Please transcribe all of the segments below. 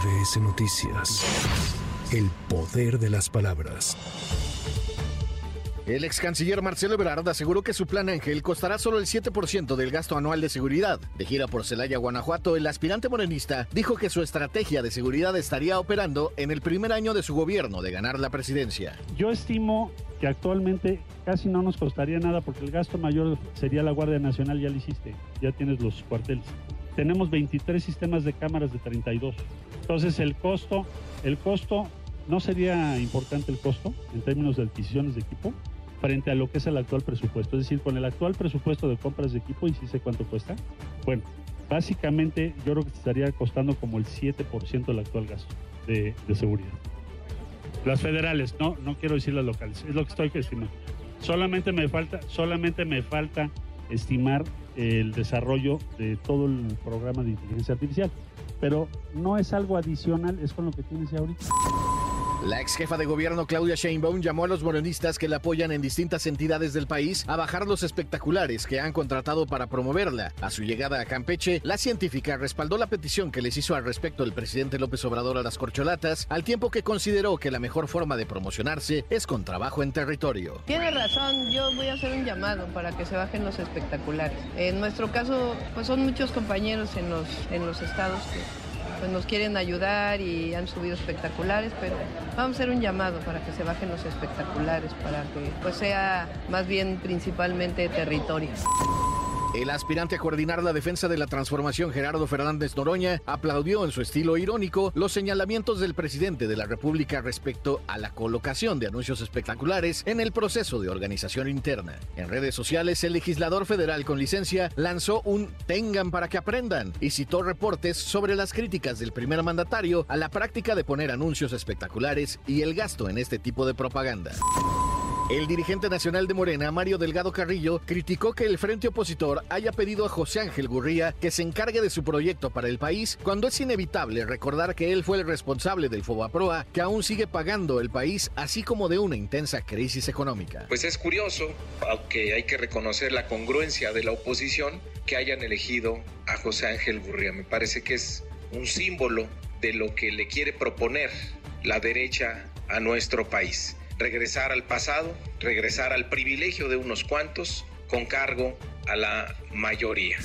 MBS Noticias. El poder de las palabras. El ex canciller Marcelo Ebrard aseguró que su plan Ángel costará solo el 7% del gasto anual de seguridad. De gira por Celaya, Guanajuato, el aspirante morenista dijo que su estrategia de seguridad estaría operando en el primer año de su gobierno de ganar la presidencia. Yo estimo que actualmente casi no nos costaría nada porque el gasto mayor sería la Guardia Nacional, ya lo hiciste, ya tienes los cuarteles. Tenemos 23 sistemas de cámaras de 32. Entonces el costo, el costo, no sería importante el costo en términos de adquisiciones de equipo, frente a lo que es el actual presupuesto. Es decir, con el actual presupuesto de compras de equipo, y sí sé cuánto cuesta, bueno, básicamente yo creo que estaría costando como el 7% del actual gasto de, de, seguridad. Las federales, no, no quiero decir las locales, es lo que estoy estimando. Solamente me falta, solamente me falta estimar el desarrollo de todo el programa de inteligencia artificial. Pero no es algo adicional, es con lo que tienes ya ahorita. La ex jefa de gobierno Claudia Sheinbaum llamó a los morenistas que la apoyan en distintas entidades del país a bajar los espectaculares que han contratado para promoverla. A su llegada a Campeche, la científica respaldó la petición que les hizo al respecto el presidente López Obrador a las corcholatas, al tiempo que consideró que la mejor forma de promocionarse es con trabajo en territorio. Tiene razón, yo voy a hacer un llamado para que se bajen los espectaculares. En nuestro caso, pues son muchos compañeros en los, en los estados que pues nos quieren ayudar y han subido espectaculares, pero vamos a hacer un llamado para que se bajen los espectaculares, para que pues sea más bien principalmente territorio. El aspirante a coordinar la defensa de la transformación, Gerardo Fernández Noroña, aplaudió en su estilo irónico los señalamientos del presidente de la República respecto a la colocación de anuncios espectaculares en el proceso de organización interna. En redes sociales, el legislador federal con licencia lanzó un tengan para que aprendan y citó reportes sobre las críticas del primer mandatario a la práctica de poner anuncios espectaculares y el gasto en este tipo de propaganda. El dirigente nacional de Morena, Mario Delgado Carrillo, criticó que el frente opositor haya pedido a José Ángel Gurría que se encargue de su proyecto para el país, cuando es inevitable recordar que él fue el responsable del Fobaproa, que aún sigue pagando el país, así como de una intensa crisis económica. Pues es curioso, aunque hay que reconocer la congruencia de la oposición, que hayan elegido a José Ángel Gurría. Me parece que es un símbolo de lo que le quiere proponer la derecha a nuestro país regresar al pasado, regresar al privilegio de unos cuantos con cargo a la mayoría.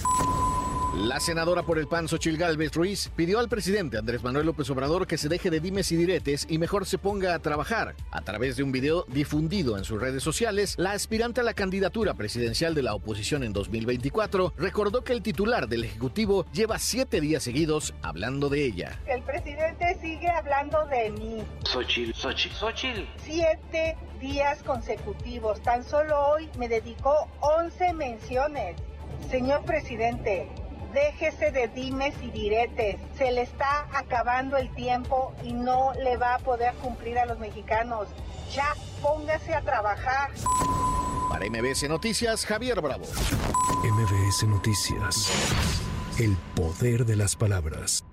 La senadora por el PAN, Xochil Gálvez Ruiz, pidió al presidente Andrés Manuel López Obrador que se deje de dimes y diretes y mejor se ponga a trabajar. A través de un video difundido en sus redes sociales, la aspirante a la candidatura presidencial de la oposición en 2024 recordó que el titular del Ejecutivo lleva siete días seguidos hablando de ella. El presidente sigue hablando de mí. Xochil, Xochil, Xochil. Siete días consecutivos. Tan solo hoy me dedicó 11 menciones. Señor presidente, déjese de dimes y diretes. Se le está acabando el tiempo y no le va a poder cumplir a los mexicanos. Ya póngase a trabajar. Para MBS Noticias, Javier Bravo. MBS Noticias. El poder de las palabras.